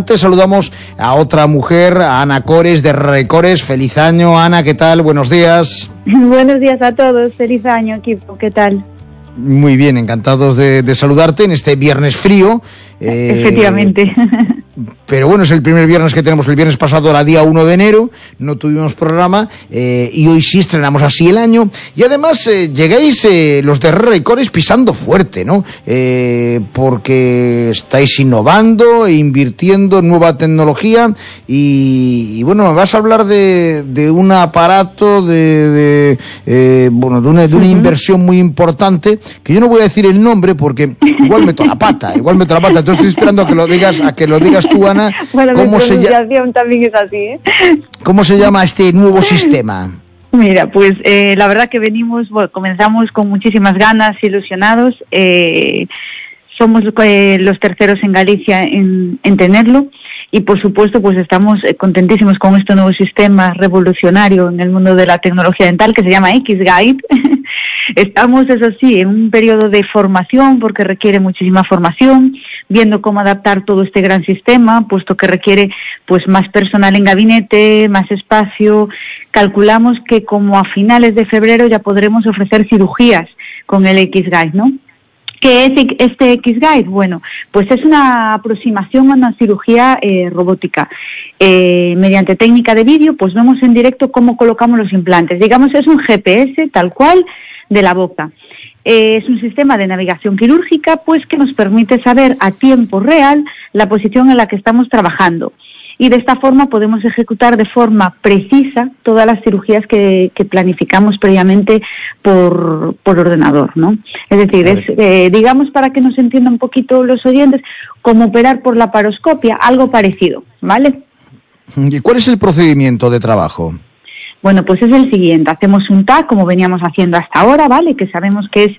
Antes saludamos a otra mujer, a Ana Cores de Recores. Feliz año, Ana, ¿qué tal? Buenos días. Buenos días a todos, feliz año equipo, ¿qué tal? Muy bien, encantados de, de saludarte en este viernes frío. Eh, Efectivamente. Pero bueno, es el primer viernes que tenemos. El viernes pasado era día 1 de enero, no tuvimos programa eh, y hoy sí estrenamos así el año. Y además eh, llegáis eh, los de Recores pisando fuerte, ¿no? Eh, porque estáis innovando e invirtiendo en nueva tecnología y, y bueno, vas a hablar de, de un aparato, de, de eh, bueno, de una, de una uh -huh. inversión muy importante que yo no voy a decir el nombre porque igual meto la pata, igual meto la pata. Entonces estoy esperando a que lo digas, a que lo digas tú, Ana. Bueno, ¿Cómo se llama? también es así, ¿eh? ¿Cómo se llama este nuevo sistema? Mira, pues eh, la verdad que venimos, bueno, comenzamos con muchísimas ganas, ilusionados. Eh, somos eh, los terceros en Galicia en, en tenerlo y por supuesto pues estamos eh, contentísimos con este nuevo sistema revolucionario en el mundo de la tecnología dental que se llama X-Guide. estamos, eso sí, en un periodo de formación porque requiere muchísima formación viendo cómo adaptar todo este gran sistema, puesto que requiere pues más personal en gabinete, más espacio. Calculamos que como a finales de febrero ya podremos ofrecer cirugías con el X-Guide, ¿no? ¿Qué es este X-Guide? Bueno, pues es una aproximación a una cirugía eh, robótica. Eh, mediante técnica de vídeo, pues vemos en directo cómo colocamos los implantes. Digamos, es un GPS tal cual de la boca. Eh, es un sistema de navegación quirúrgica pues que nos permite saber a tiempo real la posición en la que estamos trabajando y de esta forma podemos ejecutar de forma precisa todas las cirugías que, que planificamos previamente por, por, ordenador, ¿no? Es decir, es, eh, digamos para que nos entiendan un poquito los oyentes, como operar por la paroscopia, algo parecido, ¿vale? ¿Y cuál es el procedimiento de trabajo? Bueno, pues es el siguiente. Hacemos un TAC, como veníamos haciendo hasta ahora, ¿vale? Que sabemos que es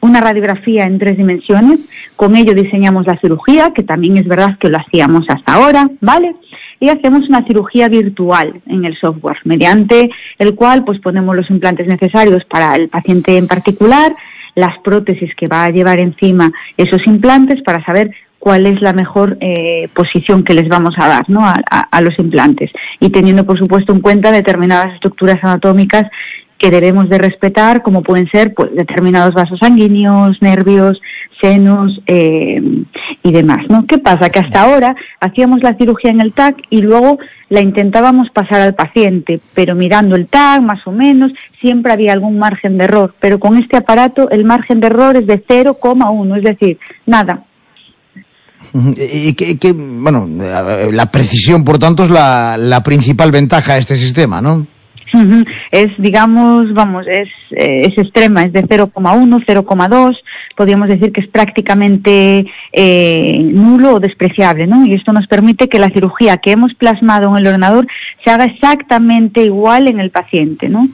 una radiografía en tres dimensiones. Con ello diseñamos la cirugía, que también es verdad que lo hacíamos hasta ahora, ¿vale? Y hacemos una cirugía virtual en el software, mediante el cual pues ponemos los implantes necesarios para el paciente en particular, las prótesis que va a llevar encima esos implantes para saber cuál es la mejor eh, posición que les vamos a dar ¿no? a, los implantes y teniendo por supuesto en cuenta determinadas estructuras anatómicas que debemos de respetar como pueden ser pues determinados vasos sanguíneos, nervios, senos eh, y demás, ¿no? ¿Qué pasa? Que hasta ahora hacíamos la cirugía en el TAC y luego la intentábamos pasar al paciente, pero mirando el TAC más o menos, siempre había algún margen de error, pero con este aparato el margen de error es de 0,1, es decir, nada, y que, bueno, la precisión, por tanto, es la, la principal ventaja de este sistema, ¿no? Es, digamos, vamos, es, eh, es extrema, es de 0,1, 0,2, podríamos decir que es prácticamente eh, nulo o despreciable, ¿no? Y esto nos permite que la cirugía que hemos plasmado en el ordenador se haga exactamente igual en el paciente, ¿no?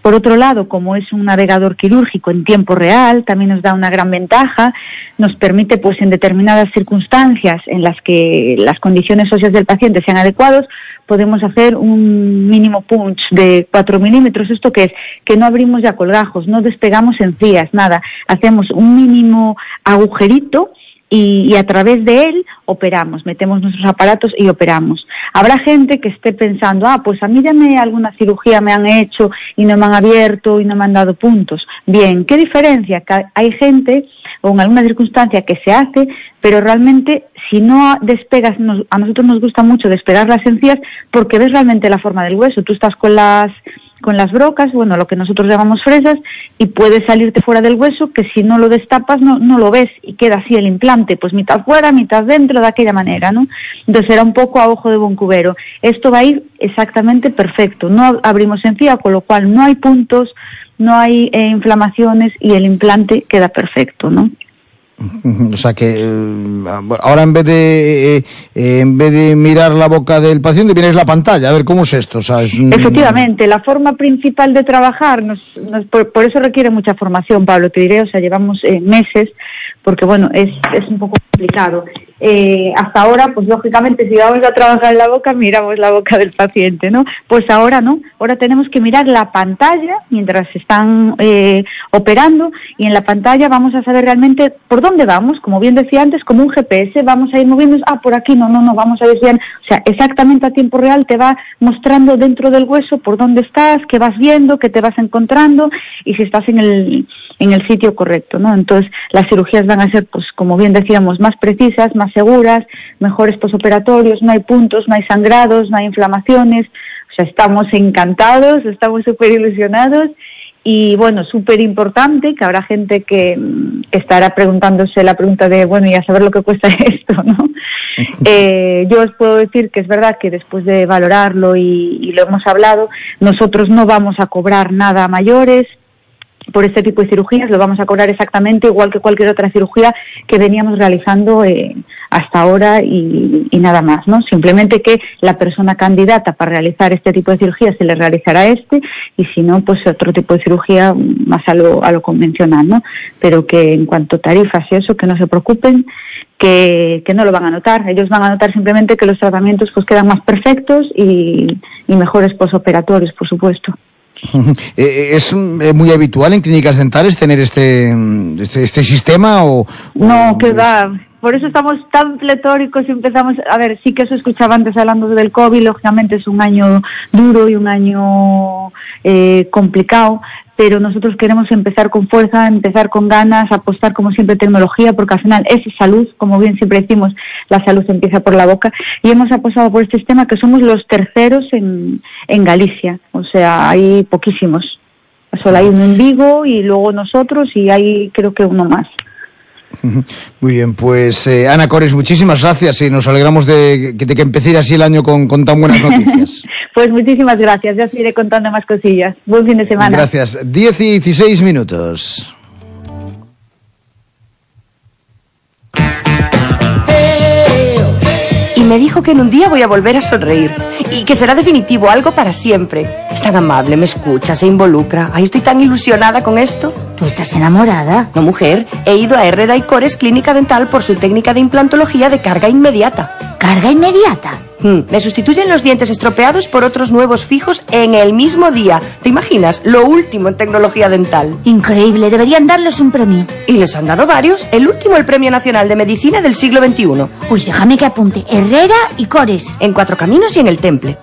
Por otro lado, como es un navegador quirúrgico en tiempo real, también nos da una gran ventaja, nos permite, pues, en determinadas circunstancias en las que las condiciones óseas del paciente sean adecuados, podemos hacer un mínimo punch de 4 milímetros. ¿Esto qué es? Que no abrimos ya colgajos, no despegamos encías, nada. Hacemos un mínimo agujerito y, a través de él operamos, metemos nuestros aparatos y operamos. Habrá gente que esté pensando, ah, pues a mí ya me alguna cirugía me han hecho y no me han abierto y no me han dado puntos. Bien, ¿qué diferencia? Que hay gente o en alguna circunstancia que se hace, pero realmente si no despegas, nos, a nosotros nos gusta mucho despegar las encías porque ves realmente la forma del hueso. Tú estás con las con las brocas, bueno, lo que nosotros llamamos fresas, y puede salirte fuera del hueso, que si no lo destapas no, no lo ves y queda así el implante, pues mitad fuera, mitad dentro, de aquella manera, ¿no? Entonces era un poco a ojo de buen cubero. Esto va a ir exactamente perfecto, no abrimos encía, con lo cual no hay puntos, no hay eh, inflamaciones y el implante queda perfecto, ¿no? O sea que eh, ahora en vez de eh, en vez de mirar la boca del paciente vienes la pantalla a ver cómo es esto. O sea, es. Efectivamente, la forma principal de trabajar nos, nos, por, por, eso requiere mucha formación, Pablo. Te diré, o sea, llevamos eh, meses porque bueno es, es un poco complicado. Eh, hasta ahora, pues lógicamente, si vamos a trabajar en la boca, miramos la boca del paciente, ¿no? Pues ahora no, ahora tenemos que mirar la pantalla mientras están eh, operando y en la pantalla vamos a saber realmente por dónde vamos, como bien decía antes, como un GPS, vamos a ir moviéndonos, ah, por aquí, no, no, no, vamos a desviar, o sea, exactamente a tiempo real te va mostrando dentro del hueso por dónde estás, qué vas viendo, qué te vas encontrando y si estás en el, en el sitio correcto, ¿no? Entonces, las cirugías van a ser, pues, como bien decíamos, más precisas, más seguras, mejores posoperatorios, no hay puntos, no hay sangrados, no hay inflamaciones, o sea, estamos encantados, estamos súper ilusionados y bueno, súper importante que habrá gente que, que, estará preguntándose la pregunta de, bueno, y a saber lo que cuesta esto, ¿no? eh, yo os puedo decir que es verdad que después de valorarlo y, y lo hemos hablado, nosotros no vamos a cobrar nada a mayores, por este tipo de cirugías. Lo vamos a cobrar exactamente igual que cualquier otra cirugía que veníamos realizando eh, hasta ahora y, y, nada más, ¿no? Simplemente que la persona candidata para realizar este tipo de cirugía se le realizará este y si no, pues otro tipo de cirugía más a lo, a lo convencional, ¿no? Pero que en cuanto a tarifas y eso, que no se preocupen, que, que, no lo van a notar. Ellos van a notar simplemente que los tratamientos pues quedan más perfectos y, y mejores posoperatorios, por supuesto. Eh, ¿Es muy habitual en clínicas dentales tener este, este, este sistema o, No, que va. Por eso estamos tan pletóricos y empezamos, a ver, sí que eso escuchaba antes hablando del COVID, lógicamente es un año duro y un año eh, complicado, pero nosotros queremos empezar con fuerza, empezar con ganas, apostar como siempre tecnología, porque al final es salud, como bien siempre decimos, la salud empieza por la boca, y hemos apostado por este sistema que somos los terceros en, en Galicia, o sea, hay poquísimos. Solo hay uno en Vigo y luego nosotros y hay creo que uno más. Muy bien, pues eh, Ana Cores, muchísimas gracias y nos alegramos de, de que empecé así el año con, con tan buenas noticias. Pues muchísimas gracias, ya seguiré contando más cosillas. Buen fin de semana. Gracias. 10 y 16 minutos. Me dijo que en un día voy a volver a sonreír y que será definitivo, algo para siempre. Es tan amable, me escucha, se involucra. Ay, estoy tan ilusionada con esto. ¿Tú estás enamorada? No, mujer. He ido a Herrera y Cores Clínica Dental por su técnica de implantología de carga inmediata. ¿Carga inmediata? Hmm. Me sustituyen los dientes estropeados por otros nuevos fijos en el mismo día. ¿Te imaginas? Lo último en tecnología dental. Increíble, deberían darles un premio. Y les han dado varios. El último, el Premio Nacional de Medicina del siglo XXI. Uy, déjame que apunte. Herrera y Cores. En Cuatro Caminos y en el Temple.